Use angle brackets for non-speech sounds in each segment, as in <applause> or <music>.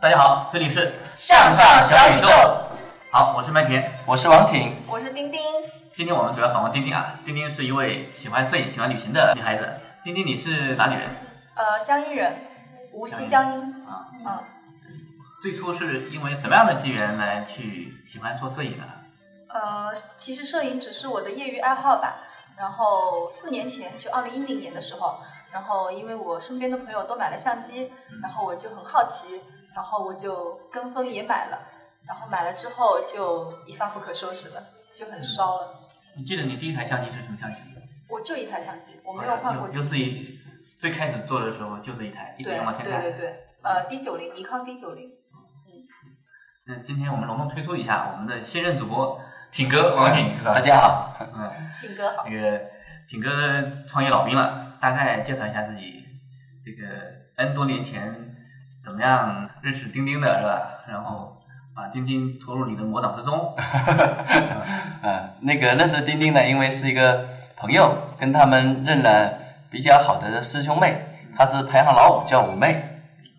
大家好，这里是向上小宇宙。好，我是麦田，我是王挺，我是丁丁。今天我们主要访问丁丁啊。丁丁是一位喜欢摄影、喜欢旅行的女孩子。丁丁，你是哪里人？呃，江阴人，无锡江阴。啊，嗯。最初是因为什么样的机缘来去喜欢做摄影的？呃，其实摄影只是我的业余爱好吧。然后四年前，就二零一零年的时候，然后因为我身边的朋友都买了相机，然后我就很好奇。然后我就跟风也买了，然后买了之后就一发不可收拾了，就很烧了。你记得你第一台相机是什么相机？我就一台相机，我没有换过。就自己最开始做的时候就这一台，一直用到现在。对对对，呃，D 九零，尼康 D 九零。嗯。那今天我们隆重推出一下我们的新任主播挺哥王挺，是吧？大家好。嗯。<laughs> 挺哥好。那个挺哥创业老兵了，大概介绍一下自己，这个 N 多年前。怎么样认识钉钉的是吧？然后把钉钉拖入你的魔掌之中。嗯，<laughs> 那个认识钉钉呢，因为是一个朋友，跟他们认了比较好的师兄妹，她是排行老五，叫五妹，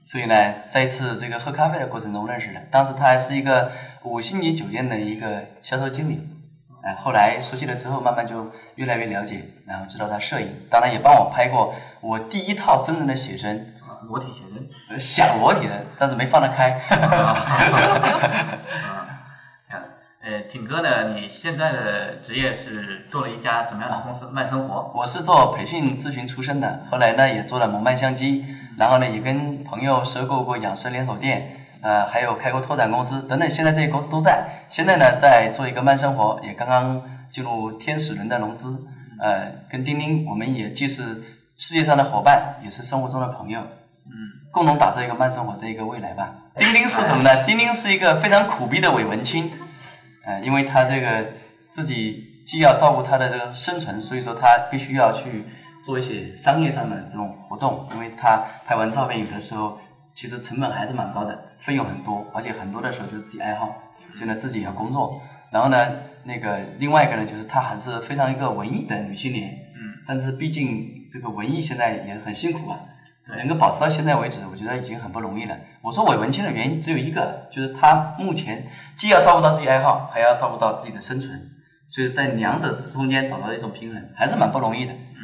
所以呢，在一次这个喝咖啡的过程中认识的。当时她还是一个五星级酒店的一个销售经理，哎，后来熟悉了之后，慢慢就越来越了解，然后知道她摄影，当然也帮我拍过我第一套真人的写真。裸体写真，想裸体的，但是没放得开。<laughs> 呃，挺哥呢？你现在的职业是做了一家怎么样的公司？慢生活。我是做培训咨询出身的，后来呢也做了蒙曼相机，然后呢也跟朋友收购过养生连锁店，呃，还有开过拓展公司等等，现在这些公司都在。现在呢在做一个慢生活，也刚刚进入天使轮的融资。呃，跟丁丁，我们也既是世界上的伙伴，也是生活中的朋友。嗯，共同打造一个慢生活的一个未来吧。丁丁是什么呢？丁丁是一个非常苦逼的伪文青，呃，因为他这个自己既要照顾他的这个生存，所以说他必须要去做一些商业上的这种活动。因为他拍完照片，有的时候其实成本还是蛮高的，费用很多，而且很多的时候就是自己爱好，所以呢自己也要工作。然后呢，那个另外一个呢，就是她还是非常一个文艺的女青年，嗯，但是毕竟这个文艺现在也很辛苦啊。能够保持到现在为止，我觉得已经很不容易了。我说伪文青的原因只有一个，就是他目前既要照顾到自己爱好，还要照顾到自己的生存，所以在两者之中间找到一种平衡，还是蛮不容易的。嗯，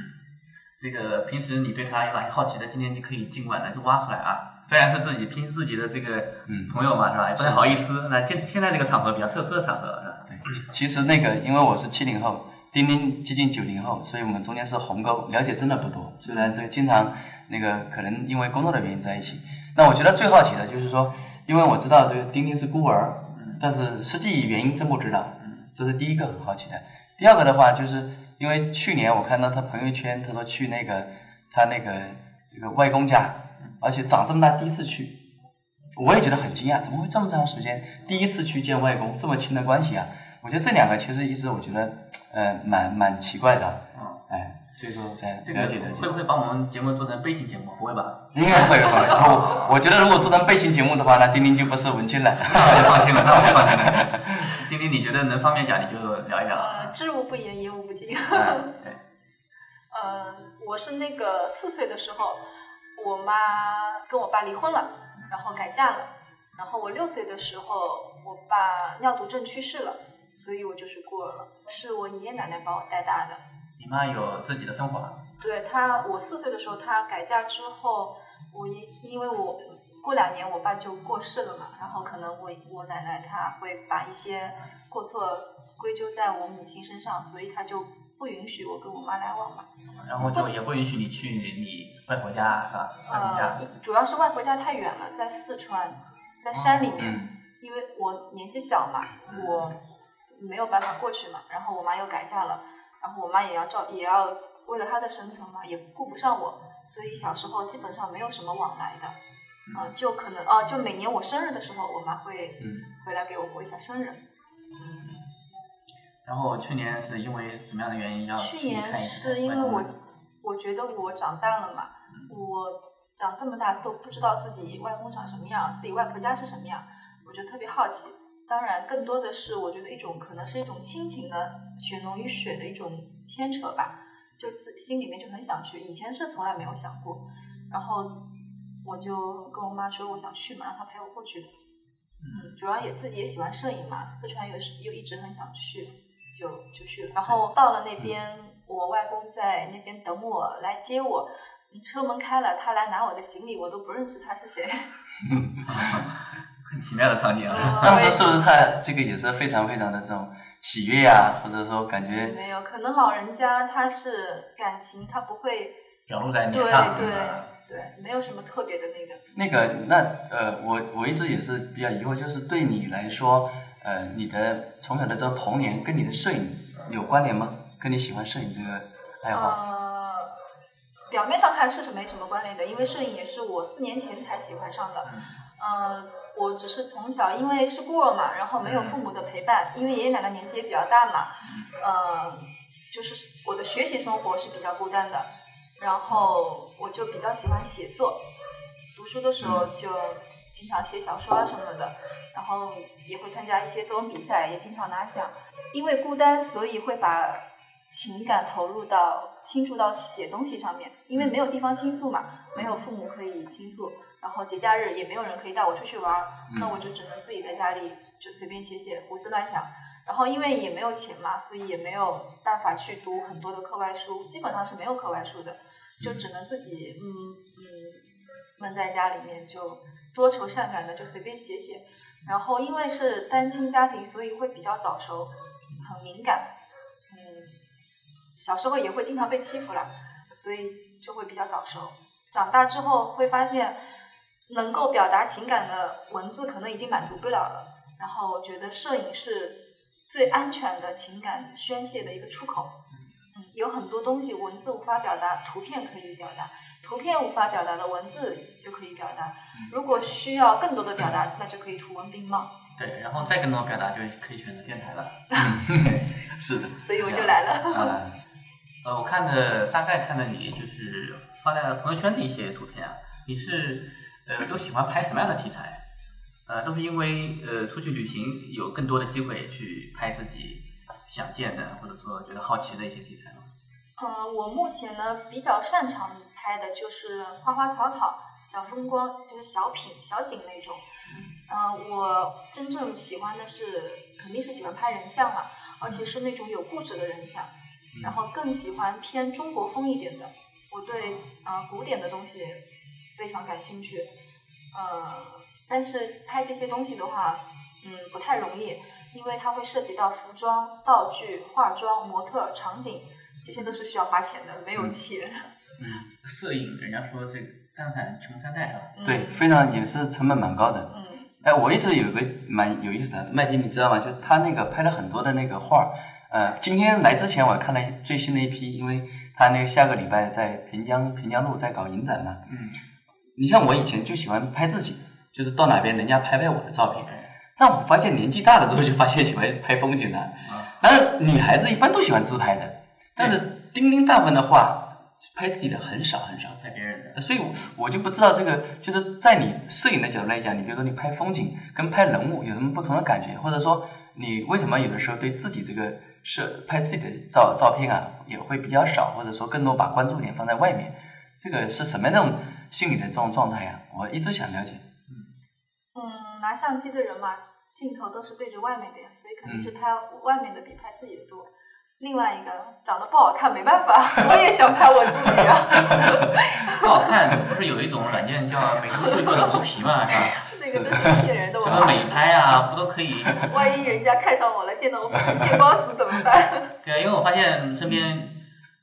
这个平时你对他有哪些好奇的，今天就可以尽管的就挖出来啊。虽然是自己拼自己的这个朋友嘛，是吧？也不太好意思。那现现在这个场合比较特殊的场合，是吧？对，其实那个因为我是七零后。丁丁接近九零后，所以我们中间是鸿沟，了解真的不多。虽然这个经常那个可能因为工作的原因在一起。那我觉得最好奇的就是说，因为我知道这个丁丁是孤儿，但是实际原因真不知道。这是第一个很好奇的。第二个的话，就是因为去年我看到他朋友圈，他说去那个他那个这个外公家，而且长这么大第一次去，我也觉得很惊讶，怎么会这么长时间第一次去见外公，这么亲的关系啊？我觉得这两个其实一直我觉得，呃，蛮蛮奇怪的，嗯，哎，所以说在了解了解。会不会把我们节目做成悲情节目？不会吧？应该会吧。然后我觉得如果做成悲情节目的话，那丁丁就不是文青了。<laughs> 那就放心了，那我放心了。<laughs> 丁丁，你觉得能方便讲你就聊一聊。呃，知无不言，言无不尽。<laughs> 对。呃，我是那个四岁的时候，我妈跟我爸离婚了，然后改嫁了。然后我六岁的时候，我爸尿毒症去世了。所以我就是孤儿了，是我爷爷奶奶把我带大的。你妈有自己的生活？对她，我四岁的时候她改嫁之后，我因因为我过两年我爸就过世了嘛，然后可能我我奶奶她会把一些过错归咎在我母亲身上，所以她就不允许我跟我妈来往嘛。然后就也不允许你去你外婆家是吧？外婆家呃，主要是外婆家太远了，在四川，在山里面，嗯因为我年纪小嘛，我没有办法过去嘛。然后我妈又改嫁了，然后我妈也要照，也要为了她的生存嘛，也顾不上我，所以小时候基本上没有什么往来的。啊、就可能哦、就每年我生日的时候，我妈会嗯回来给我过一下生日。嗯然后去年是因为什么样的原因要去年是因为我我觉得我长大了嘛，我长这么大都不知道自己外公长什么样，自己外婆家是什么样，我就特别好奇。当然，更多的是我觉得一种可能是一种亲情的血浓于水的一种牵扯吧，就自心里面就很想去。以前是从来没有想过，然后我就跟我妈说我想去嘛，让她陪我过去的。嗯，主要也自己也喜欢摄影嘛，四川又是又一直很想去，就就去了。然后到了那边，我外公在那边等我来接我，嗯车门开了，他来拿我的行李，我都不认识他是谁。<laughs> 很奇妙的场景啊。当时是不是他这个也是非常非常的这种喜悦呀、或者说感觉没有，可能老人家他是感情，他不会，表露在对脸上，对嗯对，没有什么特别的那个。那个那呃，我我一直也是比较疑惑，就是对你来说，呃，你的从小的这种童年跟你的摄影有关联吗？跟你喜欢摄影这个爱好？呃，表面上看是没什么关联的，因为摄影也是我四年前才喜欢上的。呃，我只是从小因为是孤儿嘛，然后没有父母的陪伴，因为爷爷奶奶年纪也比较大嘛，呃，就是我的学习生活是比较孤单的，然后我就比较喜欢写作，读书的时候就经常写小说啊什么的，然后也会参加一些作文比赛，也经常拿奖。因为孤单，所以会把情感投入到倾注到写东西上面，因为没有地方倾诉嘛，没有父母可以倾诉，然后节假日也没有人可以带我出去玩儿，那我就只能自己在家里就随便写写，胡思乱想。然后因为也没有钱嘛，所以也没有办法去读很多的课外书，基本上是没有课外书的，就只能自己嗯嗯闷在家里面，就多愁善感的就随便写写。然后因为是单亲家庭，所以会比较早熟，很敏感。嗯，小时候也会经常被欺负啦，所以就会比较早熟。长大之后会发现，能够表达情感的文字可能已经满足不了了。然后我觉得摄影是最安全的情感宣泄的一个出口。嗯，有很多东西文字无法表达，图片可以表达；图片无法表达的文字就可以表达。如果需要更多的表达，那就可以图文并茂。对，然后再更多表达就可以选择电台了。<laughs> <laughs> 是的，所以我就来了。呃，呃，我看的大概看的你就是发在朋友圈的一些图片啊，你是呃都喜欢拍什么样的题材？呃，都是因为呃出去旅行有更多的机会去拍自己想见的或者说觉得好奇的一些题材吗？嗯，我目前呢比较擅长拍的就是花花草草、小风光，就是小品、小景那种。嗯、我真正喜欢的是，肯定是喜欢拍人像嘛，而且是那种有故事的人像。然后更喜欢偏中国风一点的。我对啊、呃古典的东西非常感兴趣。呃，但是拍这些东西的话，嗯，不太容易，因为它会涉及到服装、道具、化妆、模特、场景，这些都是需要花钱的，没有钱。嗯摄影，人家说这个干饭穷三代是吧？对，非常也是成本蛮高的。嗯哎，我一直有个蛮有意思的，麦迪你知道吗？就是他那个拍了很多的那个画儿，呃，今天来之前我看了最新的一批，因为他那个下个礼拜在平江平江路在搞影展嘛。嗯。你像我以前就喜欢拍自己，就是到哪边人家拍拍我的照片，但我发现年纪大了之后就发现喜欢拍风景了。当然，女孩子一般都喜欢自拍的，但是丁丁大部分的话拍自己的很少很少。拍别人的。所以我，我就不知道这个，就是在你摄影的角度来讲，你比如说你拍风景跟拍人物有什么不同的感觉，或者说你为什么有的时候对自己这个摄拍自己的照照片啊也会比较少，或者说更多把关注点放在外面，这个是什么样的种心理的这种状态呀、我一直想了解。嗯，拿相机的人嘛，镜头都是对着外面的呀，所以肯定是嗯拍外面的比拍自己的多。另外一个长得不好看，没办法，我也想拍我自己啊。<laughs> 不好看，不是有一种软件叫美图秀秀的磨皮嘛，是吧？<laughs> 那个都是骗人的。什么美拍啊，不都可以？<laughs> 万一人家看上我了，见到我见光死怎么办？对啊，因为我发现身边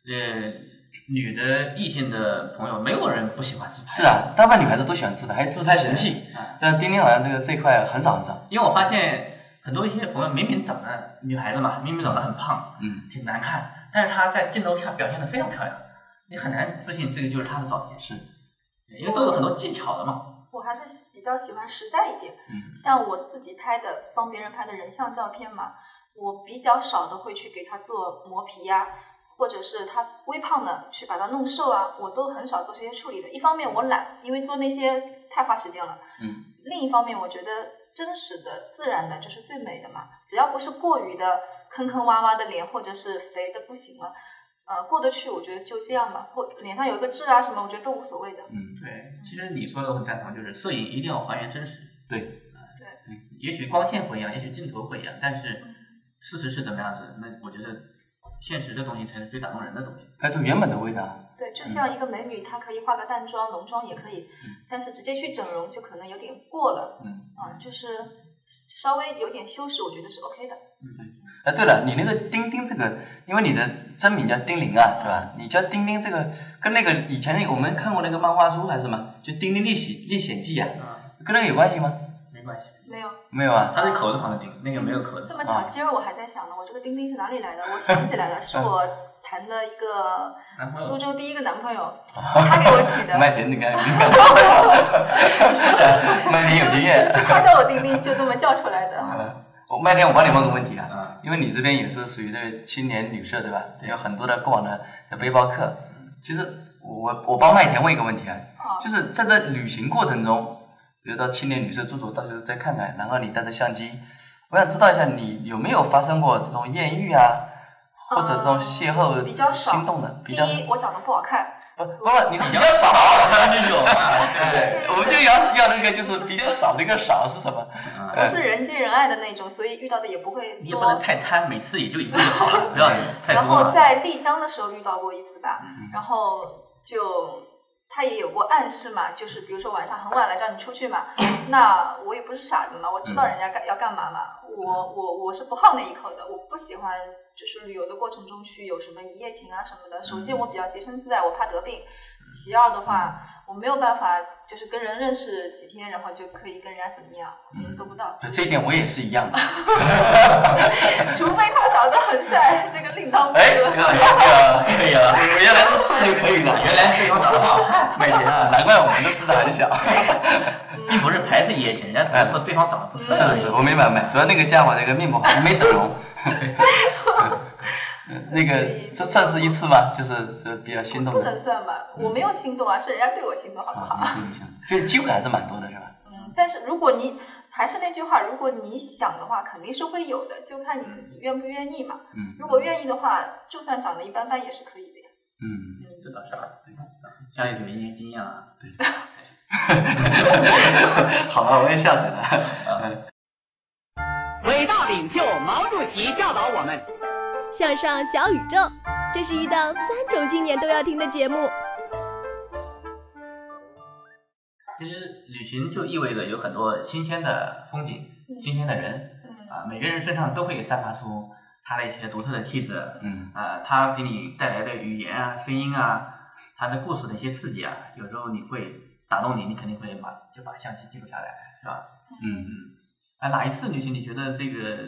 呃女的异性的朋友，没有人不喜欢自拍。是啊，大部分女孩子都喜欢自拍，还有自拍神器。啊，但丁丁好像这个这一块很少很少。因为我发现很多一些朋友明明长得女孩子嘛，明明长得很胖，嗯，挺难看，但是她在镜头下表现的非常漂亮，你很难自信这个就是她的照片，是，因为都有很多技巧的嘛。我还是比较喜欢实在一点，嗯，像我自己拍的帮别人拍的人像照片嘛，我比较少的会去给他做磨皮呀、或者是他微胖的去把它弄瘦啊，我都很少做这些处理的。一方面我懒，因为做那些太花时间了，嗯，另一方面我觉得真实的、自然的就是最美的嘛，只要不是过于的坑坑洼洼的脸，或者是肥的不行了。呃，过得去，我觉得就这样吧。或脸上有一个痣啊什么，我觉得都无所谓的。嗯，对，其实你说的我很赞同，就是摄影一定要还原真实。对，对，也许光线不一样，也许镜头不一样，但是事实是怎么样子，那我觉得现实的东西才是最打动人的东西。拍出原本的味道。对，就像一个美女，她可以化个淡妆、浓妆也可以，嗯但是直接去整容就可能有点过了。嗯，啊，就是稍微有点修饰，我觉得是 OK 的。嗯哎，对了，你那个丁丁这个，因为你的真名叫丁玲啊，对吧？你叫丁丁这个，跟那个以前那个我们看过那个漫画书还是什么，就《丁丁历险历险记》啊，啊，跟那个有关系吗？没关系，没有没有啊。它是口字旁的钉，那个没有口字这。么巧，今儿我还在想呢，我这个钉钉是哪里来的？我想起来了，<laughs> 是我谈的一个男朋友苏州第一个男朋友，<laughs> 他给我起的。麦田，你看，<laughs> 麦田有经验。是他叫我钉钉，就这么叫出来的。我麦田，我帮你问个问题啊啊，因为你这边也是属于这个青年旅社对吧？有很多的过往的的背包客。其实我我帮麦田问一个问题啊，啊，就是在这旅行过程中，比如到青年旅社住住，到时候再看看，然后你带着相机，我想知道一下你有没有发生过这种艳遇啊，或者这种邂逅呃比较少心动的，比较第一，我长得不好看，不不，你比较少，<laughs> <laughs> 就有啊，对，我们就要要那个就是比较少，那个少是什么？不是人见人爱的那种，所以遇到的也不会你也不能。太贪，每次也就一个就好了，不要太然。后在丽江的时候遇到过一次吧，嗯然后就他也有过暗示嘛，就是比如说晚上很晚了叫你出去嘛，<laughs> 那我也不是傻子嘛，我知道人家干要干嘛嘛，我我我是不好那一口的，我不喜欢就是旅游的过程中去有什么一夜情啊什么的。首先我比较洁身自爱，我怕得病；其二的话，我没有办法就是跟人认识几天，然后就可以跟人家怎么样，我可能做不到。对这一点我也是一样的。<laughs> 除非他长得很帅，这个另当别哎，论。可以了，可以了，我原来是瘦就可以了，原来对方长得好看，<laughs> 麦田啊，难怪我们的市场很小。<laughs> 并不是牌子一夜情，人家只是说对方长得不是的是，我没买买，主要那个家伙那个面膜好，<laughs> 没整容。嗯那个这算是一次吗？就是这比较心动不能算吧，我没有心动啊，是人家对我心动，好不好？啊，对就机会还是蛮多的，是吧？嗯，但是如果你还是那句话，如果你想的话，肯定是会有的，就看你自己愿不愿意嘛。嗯如果愿意的话，就算长得一般般也是可以的呀。嗯，这倒是啊，家里有一些经验啊。<laughs> 好了，我也下水了。<laughs> 伟大领袖毛主席教导我们。向上小宇宙，这是一档三种青年都要听的节目。其实旅行就意味着有很多新鲜的风景、新鲜的人嗯啊，每个人身上都会散发出他的一些独特的气质，嗯啊，他给你带来的语言啊、声音啊，他的故事的一些刺激啊，有时候你会打动你，你肯定会把就把相机记录下来，是吧？嗯嗯。哎，哪一次旅行你觉得这个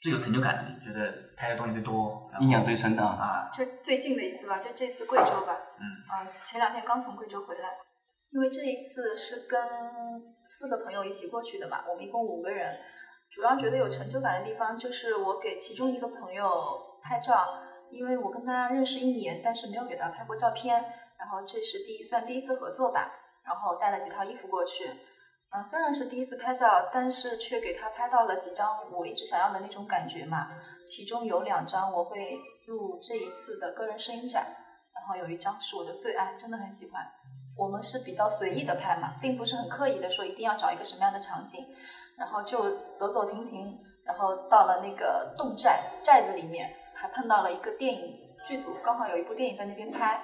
最有成就感？你觉得拍的东西最多，印象最深的啊。啊？就最近的一次吧，就这次贵州吧。嗯啊，前两天刚从贵州回来，因为这一次是跟四个朋友一起过去的嘛，我们一共五个人。主要觉得有成就感的地方就是我给其中一个朋友拍照，因为我跟他认识一年，但是没有给他拍过照片，然后这是第一算第一次合作吧，然后带了几套衣服过去。啊，虽然是第一次拍照，但是却给他拍到了几张我一直想要的那种感觉嘛。其中有两张我会录这一次的个人摄影展，然后有一张是我的最爱，真的很喜欢。我们是比较随意的拍嘛，并不是很刻意的说一定要找一个什么样的场景，然后就走走停停，然后到了那个侗寨寨子里面，还碰到了一个电影剧组，刚好有一部电影在那边拍，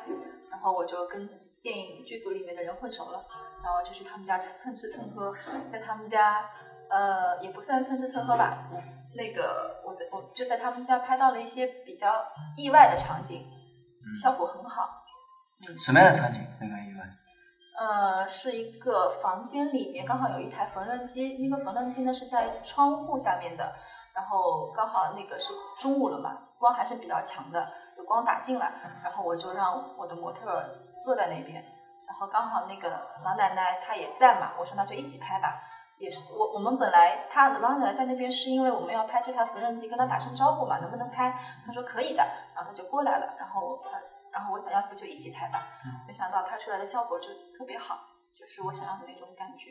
然后我就跟电影剧组里面的人混熟了，然后就去他们家蹭吃蹭喝，在他们家呃也不算蹭吃蹭喝吧，那个我在我就在他们家拍到了一些比较意外的场景，效果很好。什么样的场景？那个意外？呃，是一个房间里面刚好有一台缝纫机，那个缝纫机呢是在窗户下面的，然后刚好那个是中午了嘛，光还是比较强的，有光打进来，然后我就让我的模特儿坐在那边，然后刚好那个老奶奶她也在嘛，我说那就一起拍吧，也是我我们本来她老奶奶在那边是因为我们要拍这台缝纫机，跟她打声招呼嘛，能不能拍？她说可以的，然后她就过来了，然后她。然后我想要不就一起拍吧，没想到拍出来的效果就特别好，就是我想要的那种感觉。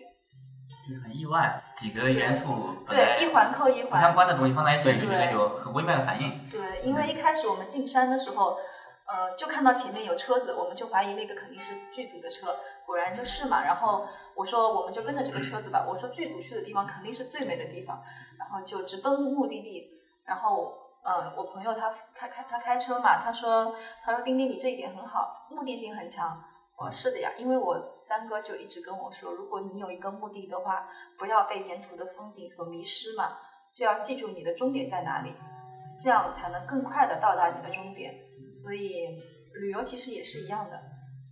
就是很意外，几个元素对一环扣一环，相关的东西放在一起，就觉得有很微妙的反应。对，因为一开始我们进山的时候，呃，就看到前面有车子，我们就怀疑那个肯定是剧组的车，果然就是嘛。然后我说我们就跟着这个车子吧，我说剧组去的地方肯定是最美的地方，然后就直奔目的地，然后。嗯，我朋友他开开他开车嘛，他说他说丁丁你这一点很好，目的性很强。我说是的呀，因为我三哥就一直跟我说，如果你有一个目的的话，不要被沿途的风景所迷失嘛，就要记住你的终点在哪里，这样才能更快的到达你的终点。所以旅游其实也是一样的，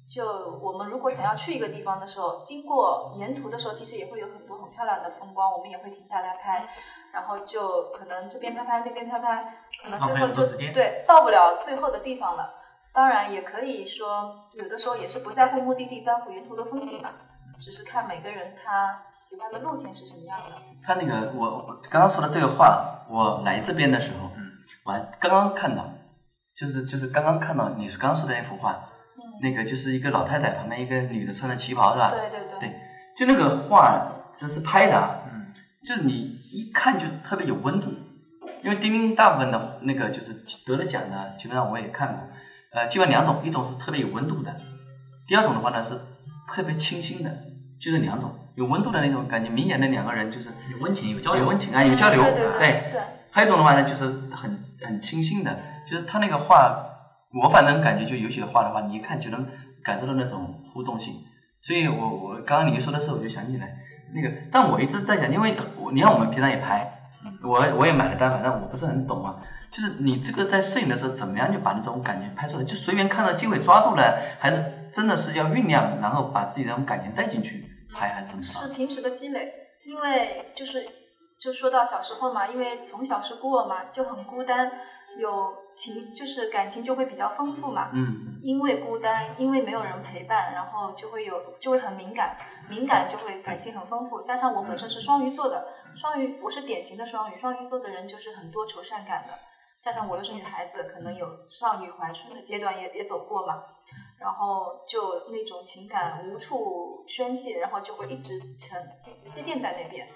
就我们如果想要去一个地方的时候，经过沿途的时候，其实也会有很多很漂亮的风光，我们也会停下来拍。然后就可能这边拍拍，那边拍拍，可能最后就对到不了最后的地方了。当然也可以说，有的时候也是不在乎目的地，在乎沿途的风景吧。只是看每个人他喜欢的路线是什么样的。他那个我我刚刚说的这个话，我来这边的时候，嗯，我还刚刚看到，就是就是刚刚看到你刚刚说的那幅画，嗯，那个就是一个老太太旁边一个女的穿着旗袍是吧？对对对。对，就那个画这是拍的，嗯，就是你。一看就特别有温度，因为丁丁大部分的那个就是得了奖的，基本上我也看过，呃，基本两种，一种是特别有温度的，第二种的话呢是特别清新的，就是两种有温度的那种感觉，明显的两个人就是有温情，有交流，有温情啊，有交流，对对。还有一种的话呢，就是很很清新的，就是他那个画，我反正感觉就有些画的话，你一看就能感受到那种互动性，所以我我刚刚你一说的时候，我就想起来。那个，但我一直在想，因为我你看我们平常也拍，我我也买了单，反正我不是很懂啊。就是你这个在摄影的时候，怎么样就把那种感觉拍出来？就随便看到机会抓住了，还是真的是要酝酿，然后把自己那种感情带进去拍，还是怎么？是平时的积累，因为就是就说到小时候嘛，因为从小是孤儿嘛，就很孤单。有情就是感情就会比较丰富嘛，嗯，因为孤单，因为没有人陪伴，然后就会有就会很敏感，敏感就会感情很丰富。加上我本身是双鱼座的，双鱼我是典型的双鱼，双鱼座的人就是很多愁善感的。加上我又是女孩子，可能有少女怀春的阶段也也走过嘛，然后就那种情感无处宣泄，然后就会一直沉积积淀在那边，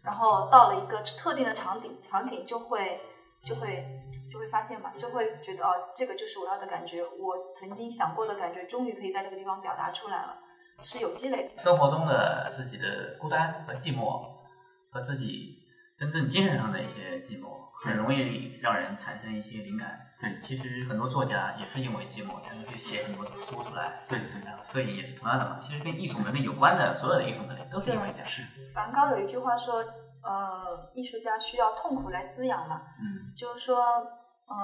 然后到了一个特定的场景场景就会。就会就会发现嘛，就会觉得哦，这个就是我要的感觉，我曾经想过的感觉，终于可以在这个地方表达出来了，是有积累。生活中的自己的孤单和寂寞，和自己真正精神上的一些寂寞，很容易让人产生一些灵感。对，其实很多作家也是因为寂寞才会去写很多书出来。对对对，摄影也是同样的嘛。其实跟艺术门类有关的所有的艺术门类都是因为这样。是。梵高有一句话说。呃，艺术家需要痛苦来滋养嘛，嗯，就是说，嗯，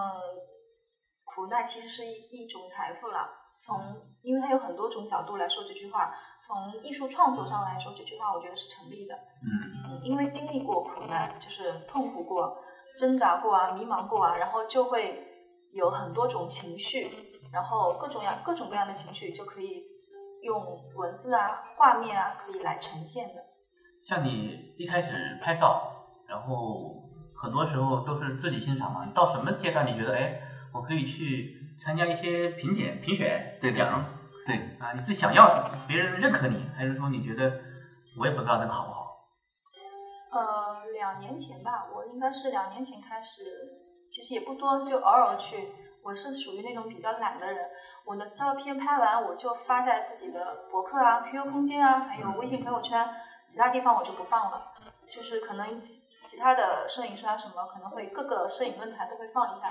苦难其实是一一种财富了。从，因为它有很多种角度来说这句话，从艺术创作上来说这句话，我觉得是成立的。嗯，因为经历过苦难，就是痛苦过、挣扎过啊、迷茫过啊，然后就会有很多种情绪，然后各种样各种各样的情绪就可以用文字啊、画面啊可以来呈现的。像你一开始拍照，然后很多时候都是自己欣赏嘛。到什么阶段你觉得，哎，我可以去参加一些评检、评选奖？对啊，你是想要别人认可你，还是说你觉得我也不知道这个好不好？呃，两年前吧，我应该是两年前开始，其实也不多，就偶尔去。我是属于那种比较懒的人，我的照片拍完我就发在自己的博客啊、QQ 空间啊，还有微信朋友圈。其他地方我就不放了，就是可能其其他的摄影师啊什么可能会各个摄影论坛都会放一下，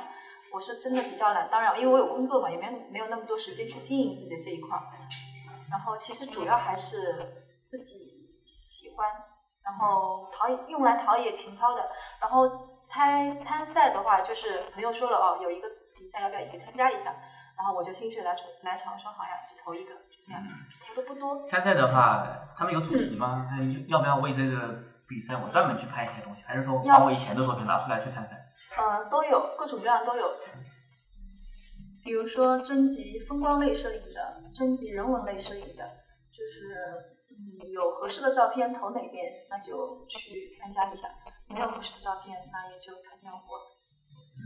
我是真的比较懒。当然，因为我有工作嘛，也没没有那么多时间去经营自己的这一块儿。然后其实主要还是自己喜欢，然后陶用来陶冶情操的。然后参参赛的话，就是朋友说了哦，有一个比赛要不要一起参加一下？然后我就心血来潮来潮说好呀，就投一个，就这样，投的不多。参赛的话，他们有主题吗？要不要为这个比赛我专门去拍一些东西？还是说把我以前的作品拿出来去参赛？呃，都有，各种各样都有。比如说征集风光类摄影的，征集人文类摄影的，就是嗯有合适的照片投哪边，那就去参加一下；没有合适的照片，那也就擦肩而过。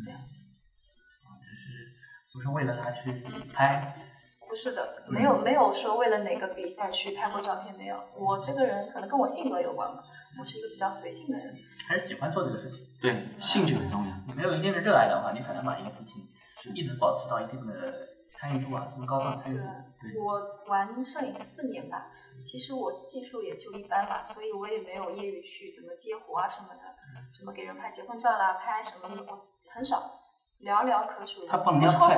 这样。啊只是不是为了他去拍？不是的，没有没有说为了哪个比赛去拍过照片，没有。我这个人可能跟我性格有关吧，我是一个比较随性的人。还是喜欢做这个事情。对，兴趣很重要。你没有一定的热爱的话，你很难把一个事情一直保持到一定的参与度啊，这么高的参与度。对，我玩摄影四年吧，其实我技术也就一般吧，所以我也没有业余去怎么接活啊什么的，什么给人拍结婚照啦，拍什么的，我很少，寥寥可数。他帮人家拍，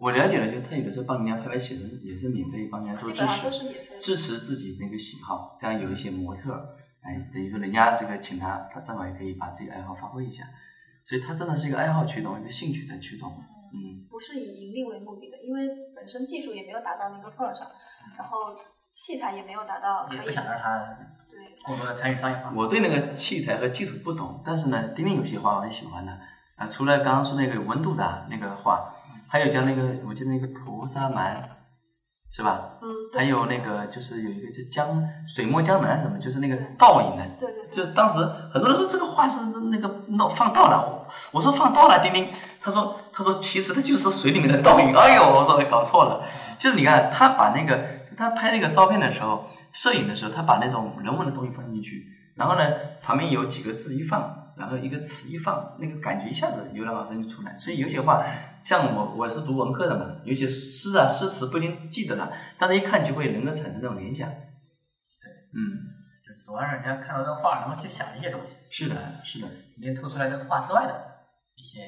我了解了，就他有的时候帮人家拍拍写真也是免费帮人家做支持，支持自己那个喜好，这样有一些模特。哎，等于说人家这个请他，他正好也可以把自己爱好发挥一下，所以他真的是一个爱好驱动，一个兴趣的驱动。嗯，不是以盈利为目的的，因为本身技术也没有达到那个份儿上，然后器材也没有达到。也不想让他对过多的参与商业化。我对那个器材和技术不懂，但是呢，丁丁有些画我很喜欢的啊，除了刚刚说那个有温度的那个画，还有叫那个我记得那个菩萨蛮。是吧？嗯，还有那个就是有一个叫江水墨江南什么，就是那个倒影的。对对。就当时很多人说这个画是那个弄放倒了，我说放倒了，丁丁，他说他说其实它就是水里面的倒影。哎呦，我说搞错了，就是你看他把那个他拍那个照片的时候，摄影的时候，他把那种人文的东西放进去，然后呢旁边有几个字一放。然后一个词一放，那个感觉一下子油然而生就出来。所以有些话，像我我是读文科的嘛，有些诗啊诗词不一定记得了，但是一看就会能够产生这种联想。对，嗯，就总让人家看到这画，然后去想一些东西。是的，是的，里面透出来这个画之外的一些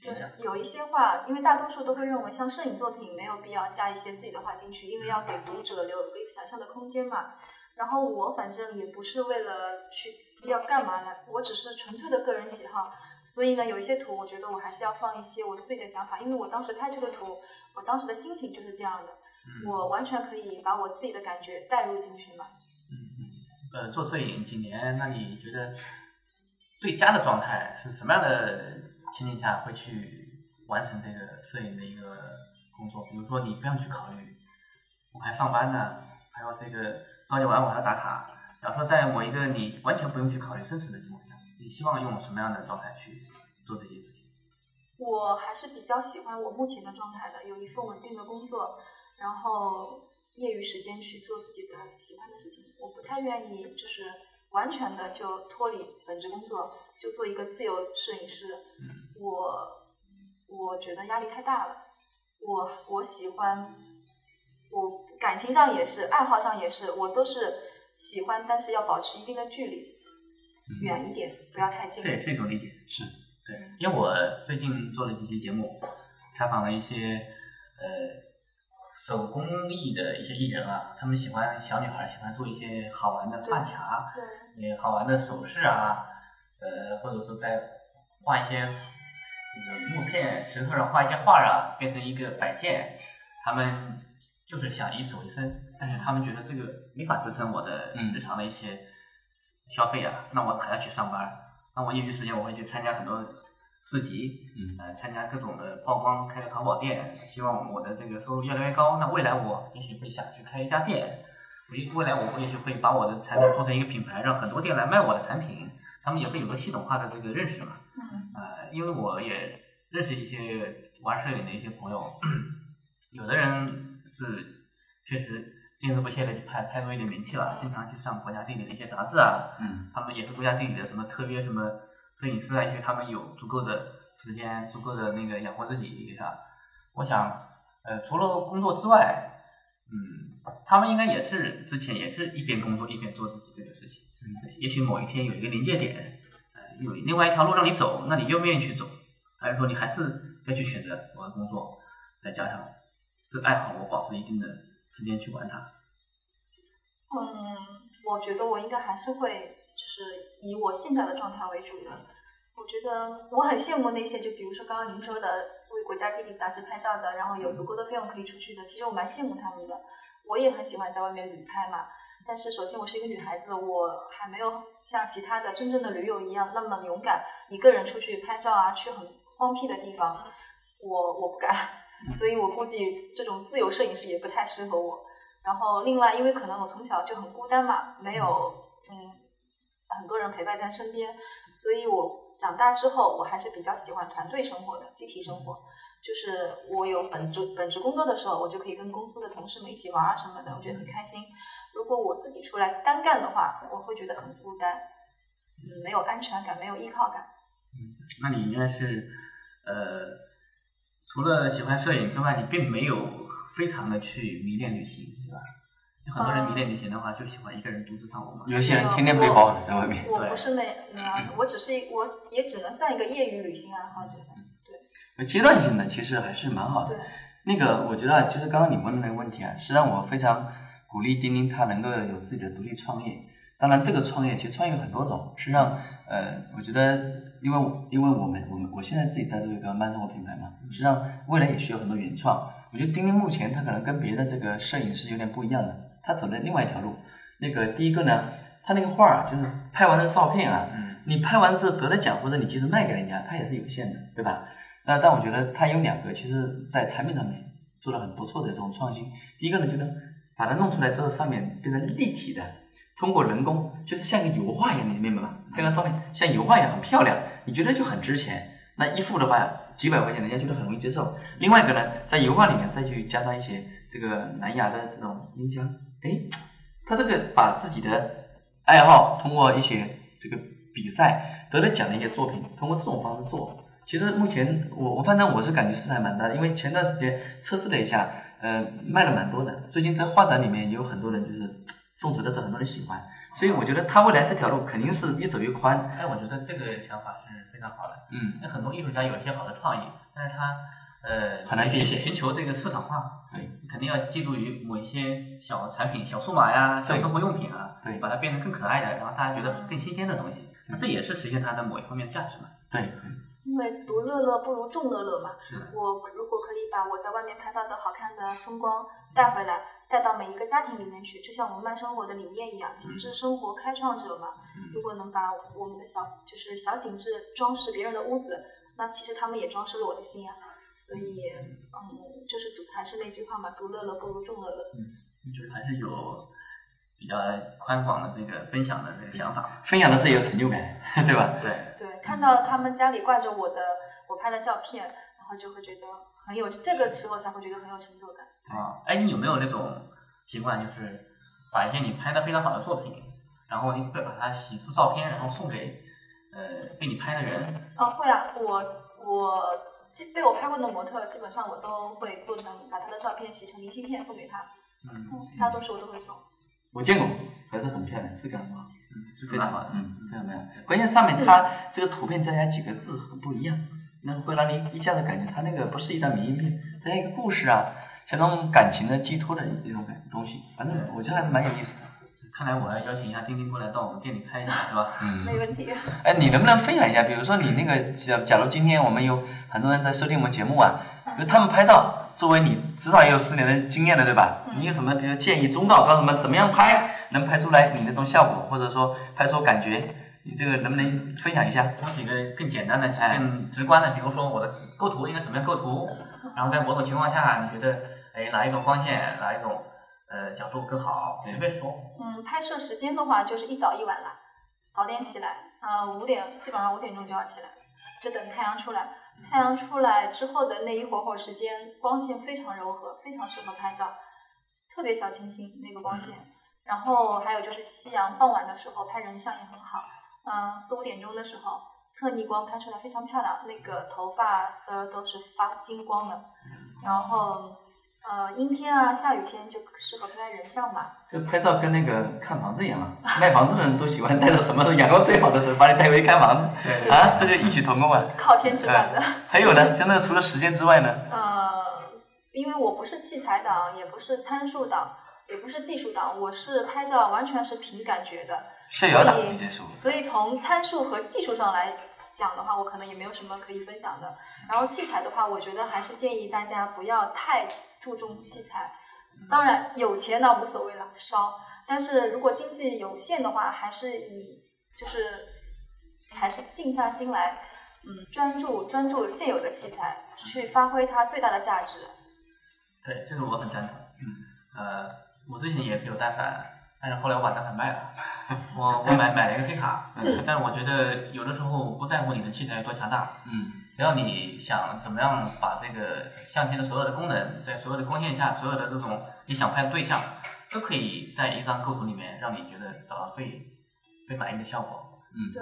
联想。有一些画，因为大多数都会认为，像摄影作品没有必要加一些自己的画进去，因为要给读者留一个想象的空间嘛。然后我反正也不是为了去。要干嘛呢？我只是纯粹的个人喜好，所以呢，有一些图，我觉得我还是要放一些我自己的想法，因为我当时拍这个图，我当时的心情就是这样的，我完全可以把我自己的感觉带入进去嘛。嗯嗯。呃，做摄影几年，那你觉得最佳的状态是什么样的情景下会去完成这个摄影的一个工作？比如说，你不要去考虑我还上班呢，还要这个朝九晚五还要打卡。假如说在某一个你完全不用去考虑生存的情况下，你希望用什么样的状态去做这些事情？我还是比较喜欢我目前的状态的，有一份稳定的工作，然后业余时间去做自己的喜欢的事情。我不太愿意就是完全的就脱离本职工作，就做一个自由摄影师。我我觉得压力太大了。我我喜欢，我感情上也是，爱好上也是，我都是。喜欢，但是要保持一定的距离，远一点，不要太近。这也是一种理解，是对。因为我最近做了几期节目，采访了一些呃手工艺的一些艺人啊，他们喜欢小女孩，喜欢做一些好玩的发卡，对，好玩的首饰啊，呃，或者说在画一些那个木片、石头上画一些画啊，变成一个摆件，他们。就是想以此为生，但是他们觉得这个没法支撑我的日常的一些消费啊，那我还要去上班，那我业余时间我会去参加很多市集，呃，参加各种的曝光，开个淘宝店，希望我的这个收入越来越高。那未来我也许会想去开一家店，未未来我也许会把我的产品做成一个品牌，让很多店来卖我的产品，他们也会有个系统化的这个认识嘛。呃，因为我也认识一些玩摄影的一些朋友，<clears throat> 有的人。是，确实坚持不懈的去拍，拍出一点名气了，经常去上国家地理的一些杂志啊。嗯。他们也是国家地理的什么特约什么摄影师啊，因为他们有足够的时间，足够的那个养活自己，是吧？我想，呃，除了工作之外，嗯，他们应该也是之前也是一边工作一边做自己这个事情。嗯。也许某一天有一个临界点，呃，有另外一条路让你走，那你愿不愿意去走？还是说你还是要去选择我的工作，再加上这个爱好，我保持一定的时间去玩它。嗯，我觉得我应该还是会，就是以我现在的状态为主的。我觉得我很羡慕那些，就比如说刚刚您说的为国家地理杂志拍照的，然后有足够的费用可以出去的，其实我蛮羡慕他们的。我也很喜欢在外面旅拍嘛，但是首先我是一个女孩子，我还没有像其他的真正的驴友一样那么勇敢，一个人出去拍照啊，去很荒僻的地方，我我不敢，所以我估计这种自由摄影师也不太适合我。然后另外，因为可能我从小就很孤单嘛，没有嗯很多人陪伴在身边，所以我长大之后我还是比较喜欢团队生活的，集体生活。就是我有本职本职工作的时候，我就可以跟公司的同事们一起玩啊什么的，我觉得很开心。如果我自己出来单干的话，我会觉得很孤单，嗯，没有安全感，没有依靠感。嗯，那你应该是呃，除了喜欢摄影之外，你并没有非常的去迷恋旅行，对吧？有很多人迷恋旅行的话，就喜欢一个人独自上网嘛。有些人天天背包的在外面。我不是那那样的，我只是我也只能算一个业余旅行爱好者。对阶段性的其实还是蛮好的。那个我觉得就是刚刚你问的那个问题啊，是让我非常鼓励丁丁他能够有自己的独立创业。当然，这个创业其实创业有很多种，实际上呃，我觉得因为因为我们我们我现在自己在做一个慢生活品牌嘛，实际上未来也需要很多原创。我觉得丁丁目前他可能跟别的这个摄影师有点不一样的，他走在另外一条路。那个第一个呢，他那个画儿，就是拍完的照片啊，你拍完之后得了奖或者你即使卖给人家，它也是有限的，对吧？那但我觉得他有两个，其实在产品上面做了很不错的这种创新。第一个呢，就是把它弄出来之后，上面变成立体的，通过人工，就是像个油画一样，你明白吗？拍张照片像油画一样很漂亮，你觉得就很值钱。那一幅的话，几百块钱，人家觉得很容易接受。另外一个呢，在油画里面再去加上一些这个蓝牙的这种音箱，哎，他这个把自己的爱好通过一些这个比赛得了奖的一些作品，通过这种方式做。其实目前我我反正我是感觉市场蛮大的，因为前段时间测试了一下，呃，卖了蛮多的。最近在画展里面也有很多人就是众筹的时候，很多人喜欢，所以我觉得他未来这条路肯定是越走越宽。哎，我觉得这个想法是非常好的。嗯，那很多艺术家有一些好的创意，但是他呃很难变现，寻求这个市场化，对，肯定要借助于某一些小产品、小数码呀、小生活用品啊，对，把它变得更可爱的，然后大家觉得更新鲜的东西，那这也是实现它的某一方面的价值嘛。对。因为独乐乐不如众乐乐嘛，我如果可以把我在外面拍到的好看的风光带回来，带到每一个家庭里面去，就像我们慢生活的理念一样，景致生活开创者嘛。如果能把我们的小就是小景致装饰别人的屋子，那其实他们也装饰了我的心呀。所以，嗯，就是独还是那句话嘛，独乐乐不如众乐乐。嗯，就是还是有。比较宽广的这个分享的这个想法，分享的是有成就感，<laughs> 对吧？对对，看到他们家里挂着我的我拍的照片，然后就会觉得很有，这个时候才会觉得很有成就感。啊，哎，你有没有那种习惯，就是把一些你拍的非常好的作品，然后你会把它洗出照片，然后送给呃被你拍的人？啊，会啊，我我被我拍过的模特，基本上我都会做成把他的照片洗成明信片送给他，嗯，大多数我都会送。我见过，还是很漂亮，质感很好，嗯，非常好，嗯，质感非常好。关键上面它这个图片再加几个字很不一样，那会让你一下子感觉它那个不是一张明信片，它像一个故事啊，像那种感情的寄托的一种感东西。反正我觉得还是蛮有意思的。看来我要邀请一下丁丁过来到我们店里拍一下，是吧？嗯，没问题。哎，你能不能分享一下？比如说你那个假假如今天我们有很多人在收听我们节目啊，就他们拍照。作为你至少也有十年的经验了，对吧？你有什么比如建议忠告，告诉我们怎么样拍能拍出来你那种效果，或者说拍出感觉？你这个能不能分享一下？讲几个更简单的、更直观的，比如说我的构图应该怎么样构图，然后在某种情况下，你觉得哎哪一种光线、哪一种呃角度更好？随便说。嗯，拍摄时间的话就是一早一晚啦，早点起来，啊五点基本上五点钟就要起来，就等太阳出来。太阳出来之后的那一会儿会儿时间，光线非常柔和，非常适合拍照，特别小清新那个光线。然后还有就是夕阳傍晚的时候拍人像也很好，嗯，四五点钟的时候侧逆光拍出来非常漂亮，那个头发丝儿都是发金光的。然后呃，阴天啊，下雨天就适合拍人像吧。这拍照跟那个看房子一样啊，卖房子的人都喜欢带着什么阳光最好的时候把你带回去看房子，对啊，这就异曲同工啊。<laughs> 靠天吃饭的。哎还有呢，现在除了时间之外呢，呃，因为我不是器材党，也不是参数党，也不是技术党，我是拍照完全是凭感觉的。逍遥党所以你先说所以从参数和技术上来讲的话，我可能也没有什么可以分享的。然后器材的话，我觉得还是建议大家不要太注重器材。当然有钱那无所谓了，烧。但是如果经济有限的话，还是以就是还是静下心来，嗯，专注专注现有的器材，去发挥它最大的价值。对，这个我很赞同。嗯，呃，我之前也是有单反，但是后来我把单反卖了。<laughs> 我我买买了一个黑卡，但是我觉得有的时候不在乎你的器材有多强大，嗯，只要你想怎么样把这个相机的所有的功能，在所有的光线下，所有的这种你想拍的对象，都可以在一张构图里面让你觉得找到最最满意的效果。嗯，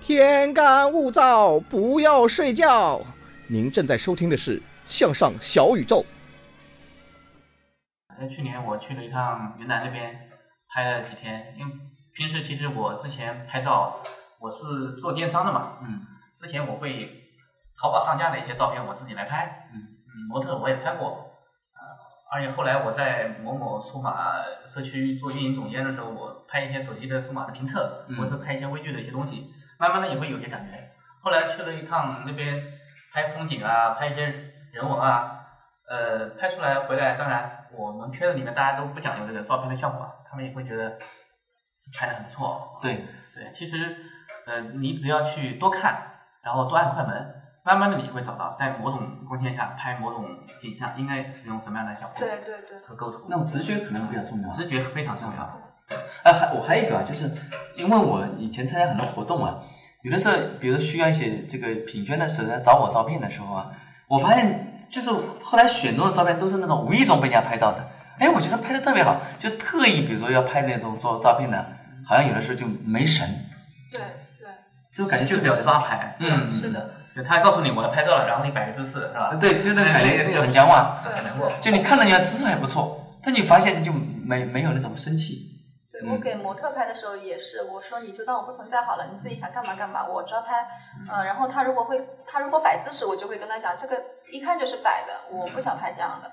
天干物燥，不要睡觉。您正在收听的是《向上小宇宙》。在去年我去了一趟云南那边，拍了几天。因为平时其实我之前拍照，我是做电商的嘛，嗯，之前我会淘宝上架的一些照片我自己来拍，嗯模特我也拍过，呃，而且后来我在某某数码社区做运营总监的时候，我拍一些手机的数码的评测，嗯我会拍一些微距的一些东西，慢慢的也会有些感觉。后来去了一趟那边拍风景啊，拍一些人文啊，呃，拍出来回来，当然我们圈子里面大家都不讲究这个照片的效果，他们也会觉得拍的很不错。对对，其实呃，你只要去多看，然后多按快门，慢慢的你会找到在某种光线下拍某种景象应该使用什么样的角度对对对。和构图。那种直觉可能比较重要。直觉非常重要。啊，还我还有一个啊，就是因为我以前参加很多活动啊，有的时候，比如需要一些这个品宣的时候来找我照片的时候啊，我发现就是后来选中的照片都是那种无意中被人家拍到的，哎，我觉得拍的特别好，就特意比如说要拍那种做照片的，好像有的时候就没神，对对，就感觉就是要抓拍。嗯，是的。就他告诉你我要拍照了，然后你摆个姿势是吧？对，就那个感觉哎就很僵化，很难过。就你看着人家姿势还不错，但你发现你就没没有那种生气。对我给模特拍的时候也是，我说你就当我不存在好了，你自己想干嘛干嘛，我抓拍。嗯、然后他如果会，他如果摆姿势，我就会跟他讲，这个一看就是摆的，我不想拍这样的。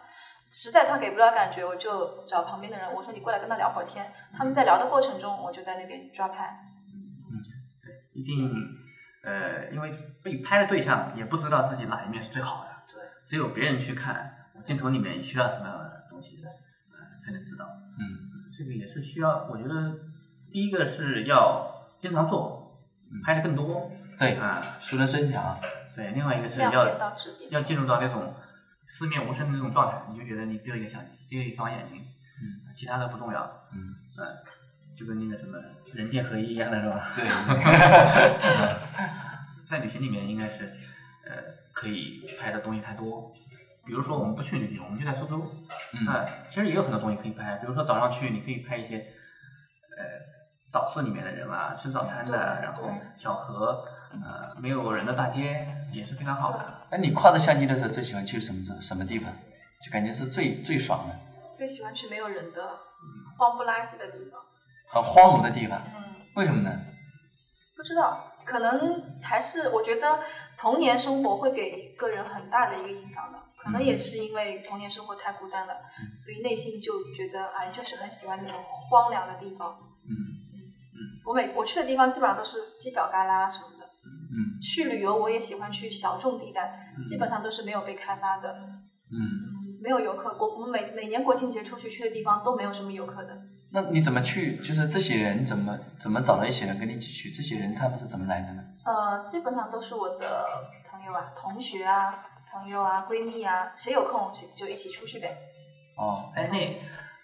实在他给不了感觉，我就找旁边的人，我说你过来跟他聊会儿天。他们在聊的过程中，我就在那边抓拍。嗯，对一定呃，因为被拍的对象也不知道自己哪一面是最好的，对，只有别人去看镜头里面需要什么样的东西，呃，才能知道。嗯，这个也是需要，我觉得第一个是要经常做，拍的更多。对啊，熟能生巧。对，另外一个是要要进入到那种四面无声的那种状态，你就觉得你只有一个相机，只有一双眼睛，嗯，其他的不重要。嗯，呃，就跟那个什么人剑合一一样的是吧？对 <laughs> 在旅行里面应该是，呃，可以拍的东西太多。比如说我们不去旅行，我们就在苏州，嗯呃其实也有很多东西可以拍。比如说早上去，你可以拍一些，呃，早市里面的人啊，吃早餐的，然后小河，呃，没有人的大街，也是非常好的。那你挎着相机的时候，最喜欢去什么什么地方？就感觉是最最爽的，最喜欢去没有人的荒不拉几的地方。很荒芜的地方。嗯，为什么呢？不知道，可能还是我觉得童年生活会给个人很大的一个影响的。可能也是因为童年生活太孤单了，所以内心就觉得哎，就是很喜欢那种荒凉的地方。嗯嗯，我每我去的地方基本上都是犄角旮旯什么的。嗯，去旅游我也喜欢去小众地带，基本上都是没有被开发的。嗯，没有游客，我我们每每年国庆节出去去的地方都没有什么游客的。那你怎么去？就是这些人怎么怎么找到一些人跟你一起去？这些人他们是怎么来的呢？呃，基本上都是我的朋友啊、同学啊、朋友啊、闺蜜啊，谁有空谁就一起出去呗。哦，哎，那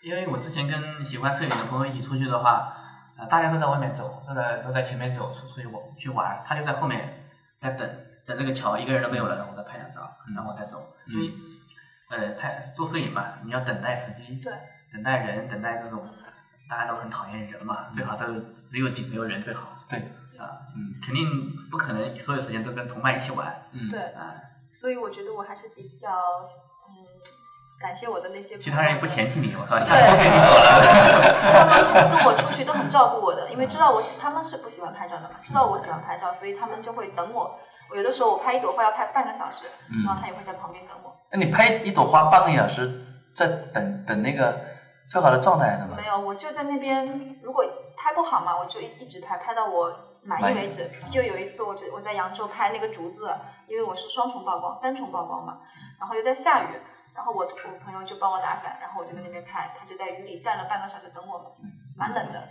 因为我之前跟喜欢摄影的朋友一起出去的话，呃，大家都在外面走，都在都在前面走出出去玩去玩，他就在后面在等等这个桥一个人都没有了，然后我再拍两张，然后再走。因为呃拍做摄影嘛，你要等待时机，对，等待人，等待这种大家都很讨厌人嘛，最好都只有景没有人最好。对，啊，嗯，肯定不可能所有时间都跟同伴一起玩，嗯对啊，所以我觉得我还是比较嗯感谢我的那些。其他人也不嫌弃你，我说对，下次跟你走了。他们跟我出去都很照顾我的，因为知道我喜他们是不喜欢拍照的嘛，知道我喜欢拍照，所以他们就会等我。我有的时候我拍一朵花要拍半个小时，嗯然后他也会在旁边等我。那你拍一朵花半个小时，在等等那个最好的状态是吗？没有，我就在那边，如果拍不好嘛，我就一一直拍，拍到我满意为止。就有一次我只我在扬州拍那个竹子，因为我是双重曝光、三重曝光嘛，然后又在下雨，然后我我朋友就帮我打伞，然后我就在那边拍，他就在雨里站了半个小时等我们，蛮冷的。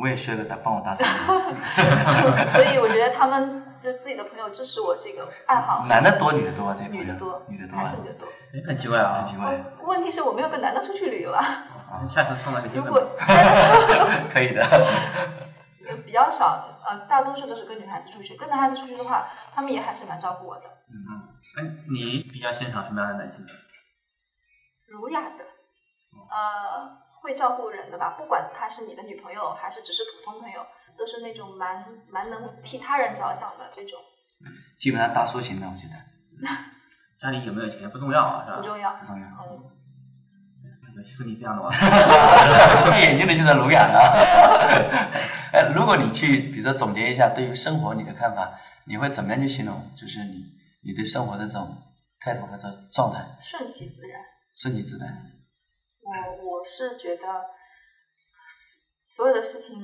我也需要个打帮我打伞。<laughs> 所以我觉得他们就是自己的朋友支持我这个爱好，男的多，女的多啊？这朋友女的多，女的多啊还是女的多。哎很奇怪啊，很奇怪。问题是我没有跟男的出去旅游啊，下次创造一个机会如果 <laughs> 可以的。也比较少，呃，大多数都是跟女孩子出去，跟男孩子出去的话，他们也还是蛮照顾我的，嗯，哎，你比较欣赏什么样的男性？儒雅的，呃，会照顾人的吧，不管他是你的女朋友还是只是普通朋友，都是那种蛮蛮能替他人着想的这种，基本上大叔型的，我觉得 <laughs> 家里有没有钱不重要啊，是吧？不重要。不重要。嗯，是你这样的吗？<laughs> 戴眼镜的就是儒雅的啊。<laughs> 哎，如果你去，比如说总结一下对于生活你的看法，你会怎么样去形容？就是你你对生活的这种态度和这状态，顺其自然。顺其自然。我我是觉得所有的事情，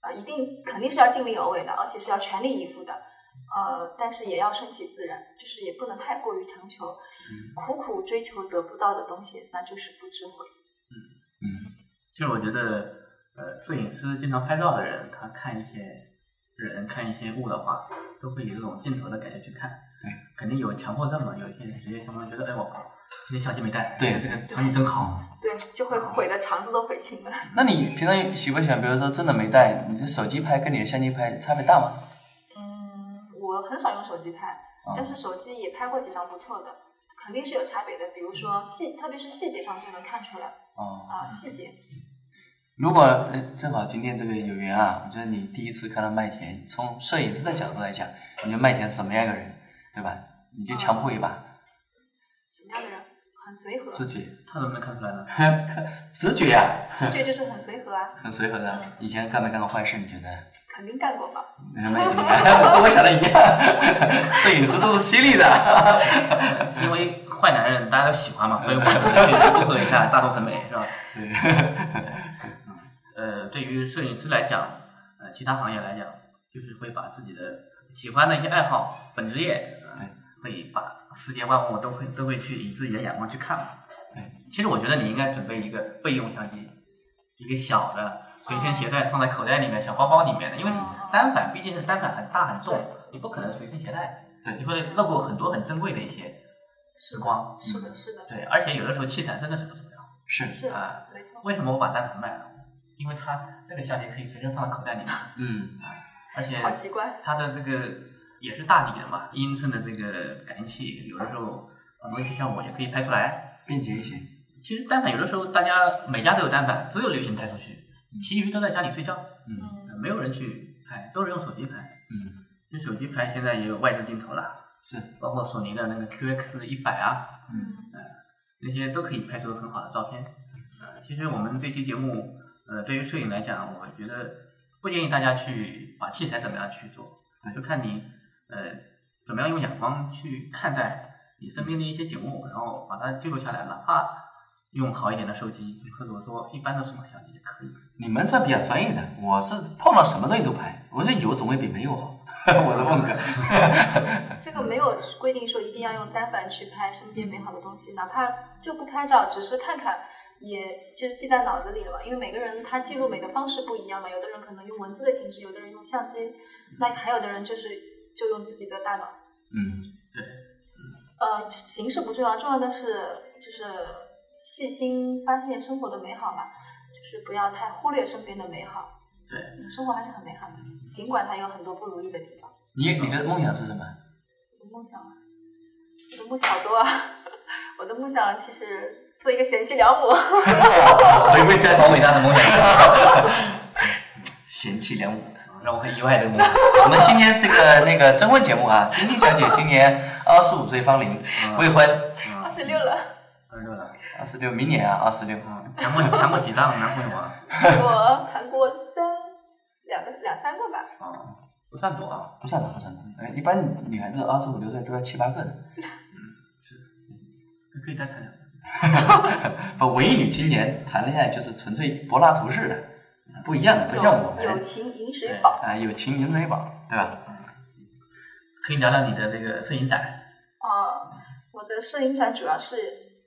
呃，一定肯定是要尽力而为的，而且是要全力以赴的，呃，但是也要顺其自然，就是也不能太过于强求，苦苦追求得不到的东西，那就是不智慧。嗯其实我觉得，呃，摄影师经常拍照的人，他看一些人、看一些物的话，都会有这种镜头的感觉去看。对，肯定有强迫症嘛，有一些人职业相关觉得，哎，我靠，今天相机没带，对这个场景真好。对，就会毁的肠子都悔青了。那你平常喜不喜欢？比如说真的没带，你这手机拍跟你的相机拍差别大吗？嗯，我很少用手机拍，哦但是手机也拍过几张不错的，肯定是有差别的。比如说细，特别是细节上就能看出来。哦。啊，细节。如果呃正好今天这个有缘啊，我觉得你第一次看到麦田，从摄影师的角度来讲，你觉得麦田是什么样一个人，对吧？你就强迫一把，什么样的人？很随和。直觉，他怎么能看出来呢？<laughs> 直觉呀、直觉就是很随和啊，很随和的。以前干没干过坏事？你觉得？肯定干过吧？没有，跟我想的一样，<laughs> 摄影师都是犀利的。<laughs> 因为坏男人大家都喜欢嘛，所以我只能去搜索一下大众审美，是吧？对。呃，对于摄影师来讲，呃，其他行业来讲，就是会把自己的喜欢的一些爱好、本职业，呃、会把世界万物都会都会去以自己的眼光去看嘛。对，其实我觉得你应该准备一个备用相机，一个小的随身携带放在口袋里面、小包包里面的，因为你单反毕竟是单反很大很重，你不可能随身携带，对，你会漏过很多很珍贵的一些时光。是的，是的。对，而且有的时候器材真的是不重要。是是啊，没错。为什么我把单反卖了？因为它这个相机可以随身放在口袋里面。嗯。啊，而且好习惯。它的这个也是大底的嘛，一英寸的这个感应器，有的时候很多一些效果也可以拍出来，便捷一些。其实单反有的时候大家每家都有单反，只有流行带出去，其余都在家里睡觉。嗯。没有人去拍，都是用手机拍。嗯。用手机拍现在也有外置镜头了。是。包括索尼的那个 QX 一百啊。嗯。呃，那些都可以拍出很好的照片。呃，其实我们这期节目，呃，对于摄影来讲，我觉得不建议大家去把器材怎么样去做，就看你呃怎么样用眼光去看待你身边的一些景物，然后把它记录下来，哪怕用好一点的手机，或者说一般的数码相机也可以。你们算比较专业的，我是碰到什么东西都拍，我觉得有总会比没有好，<laughs> 我的风格。<laughs> 这个没有规定说一定要用单反去拍身边美好的东西，哪怕就不拍照，只是看看，也就记在脑子里了嘛。因为每个人他记录美的方式不一样嘛，有的人可能用文字的形式，有的人用相机，那还有的人就是就用自己的大脑。嗯，对。呃，形式不重要，重要的是就是细心发现生活的美好嘛，就是不要太忽略身边的美好。对，生活还是很美好的，尽管它有很多不如意的地方。你你的梦想是什么？我的梦想啊，我的梦想好多啊！<laughs> 我的梦想其实做一个贤妻良母。<laughs> 回归家 <laughs> 庭伟大的梦想。贤妻良母，让我很意外的呢？我们今天是个那个征婚节目啊，丁丁小姐今年二十五岁芳龄，未婚，二十六了，二十六了，二十六，明年啊，二十六。谈过谈过几档男朋友啊？我谈过三两个两三个吧。啊，不算多啊。不算多，不算多。哎，一般女孩子二十五六岁都要七八个的。<laughs> 嗯，是可以再谈两个。<laughs> 不，文艺女青年谈恋爱就是纯粹柏拉图式的，不一样的，不像我们。友情饮水饱。啊，友情饮水饱，对吧？可以聊聊你的那个摄影展。啊，我的摄影展主要是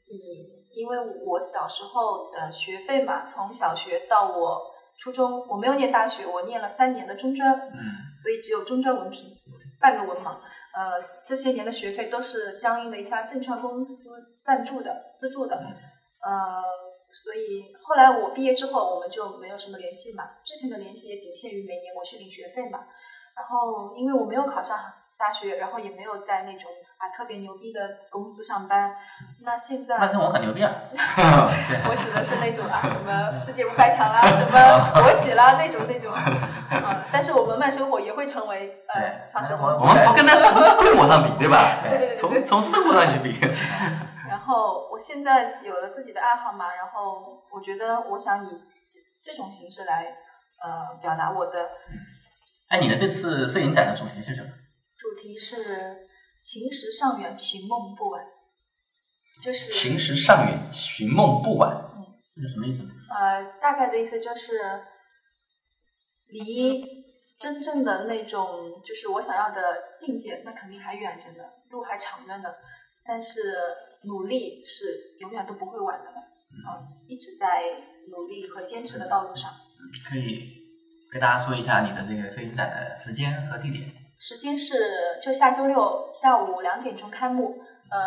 以。因为我小时候的学费嘛，从小学到我初中，我没有念大学，我念了三年的中专，嗯，所以只有中专文凭，半个文盲。呃，这些年的学费都是江阴的一家证券公司赞助的、资助的，呃，所以后来我毕业之后，我们就没有什么联系嘛。之前的联系也仅限于每年我去领学费嘛。然后因为我没有考上大学，然后也没有在那种。啊，特别牛逼的公司上班，那现在那我很牛逼啊！<laughs> 我指的是那种啊，什么世界五百强啦，什么国企啦，那种那种。啊，但是我们慢生活也会成为呃上市公司。我们不跟他 <laughs> 从规模上比，对吧？对对对。从从生活上去比。<laughs> 然后我现在有了自己的爱好嘛，然后我觉得我想以这种形式来呃表达我的。哎，你的这次摄影展的主题是什么？主题是。情时尚远，寻梦不晚。就是情时尚远，寻梦不晚。嗯，这是什么意思？呃，大概的意思就是，离真正的那种就是我想要的境界，那肯定还远着呢，路还长着呢。但是努力是永远都不会晚的，啊，一直在努力和坚持的道路上。可以给大家说一下你的这个摄影展的时间和地点。时间是就下周六下午两点钟开幕，呃，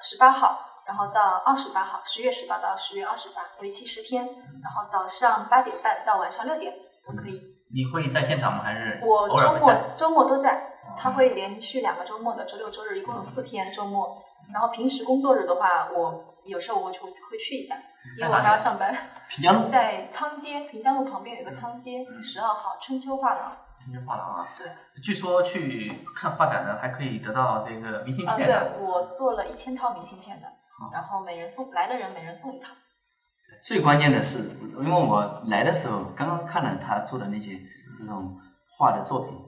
十八号，然后到二十八号，十月十八到十月二十八，为期十天，然后早上八点半到晚上六点都可以。你会在现场吗？还是我周末周末都在，他会连续两个周末的，周六周日一共有四天周末，然后平时工作日的话，我有时候我就会去一下，因为我还要上班。平江路在仓街，平江路旁边有一个仓街，十二号春秋画廊。春秋画廊啊，对，据说去看画展呢，还可以得到这个明信片。对，我做了一千套明信片的，然后每人送来的人每人送一套。最关键的是，因为我来的时候刚刚看了他做的那些这种画的作品，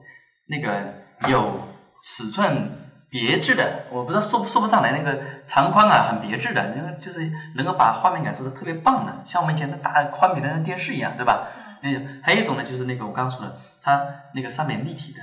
那个有尺寸别致的，我不知道说说不上来，那个长宽啊很别致的，因为就是能够把画面感做的特别棒的，像我们以前的大宽屏的电视一样，对吧？那还有一种呢，就是那个我刚刚说的。它那个上面立体的，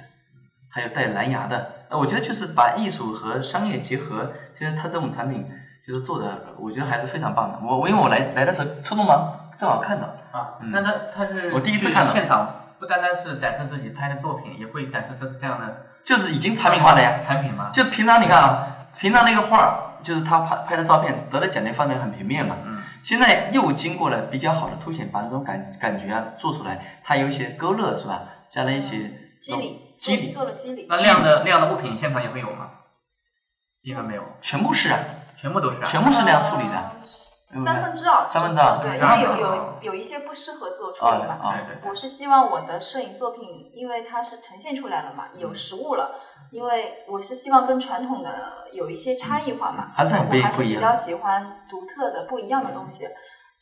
还有带蓝牙的，呃，我觉得就是把艺术和商业结合。其实它这种产品就是做的，我觉得还是非常棒的。我我因为我来来的时候车动盲正好看到啊，那他他是我第一次看到现场，不单单是展示自己拍的作品，也会展示这这样的，就是已经产品化了呀。产品嘛？就平常你看啊，平常那个画儿，就是他拍拍的照片得了奖那方面很平面嘛。嗯。现在又经过了比较好的凸显，把那种感感觉啊做出来，它有一些勾勒，是吧？加在一起肌理，肌理。做了肌理。那那样的那样的物品现场也会有吗？应该没有，全部是啊，全部都是啊，全部是那样处理的，三分之二，三分之二，对，因为有有有一些不适合做处理嘛。我是希望我的摄影作品，因为它是呈现出来了嘛，有实物了，因为我是希望跟传统的有一些差异化嘛，还是很不一样，我还是比较喜欢独特的不一样的东西，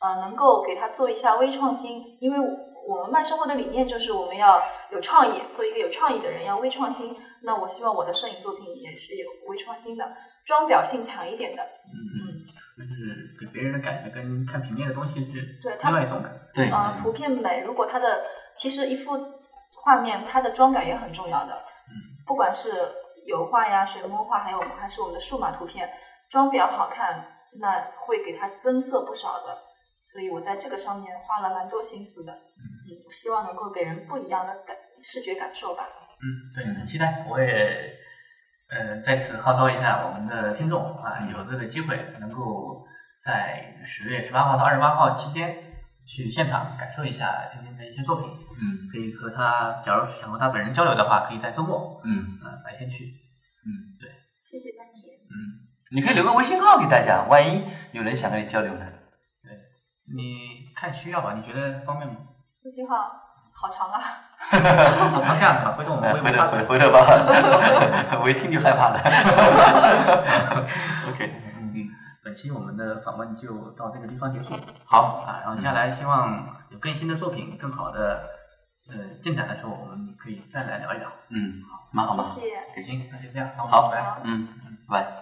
呃，能够给它做一下微创新，因为。我们慢生活的理念就是我们要有创意，做一个有创意的人，要微创新。那我希望我的摄影作品也是有微创新的，装裱性强一点的。嗯嗯，就是给别人的感觉跟看平面的东西是对另外一种感觉。对啊，图片美，如果它的其实一幅画面，它的装裱也很重要的。嗯，不管是油画呀、水墨画，还有还是我们的数码图片，装裱好看，那会给它增色不少的。所以我在这个上面花了蛮多心思的。希望能够给人不一样的感视觉感受吧。嗯，对，很期待。我也，呃，在此号召一下我们的听众啊，有这个机会能够在十月十八号到二十八号期间去现场感受一下今天的一些作品。嗯，可以和他，假如想和他本人交流的话，可以在周末，嗯，啊，白天去。嗯，对。谢谢丹姐。嗯，你可以留个微信号给大家，万一有人想跟你交流呢。对，你看需要吧？你觉得方便吗？微信号好长啊！<laughs> 好长这样子吧，回头我们回头回回头吧，<laughs> 我一听就害怕了。<laughs> OK，嗯，本期我们的访问就到这个地方结束。好啊，然后接下来希望有更新的作品、更好的呃进展的时候，我们可以再来聊一聊。嗯，蛮好蛮好。谢谢。行，那就这样，好拜拜。嗯，拜。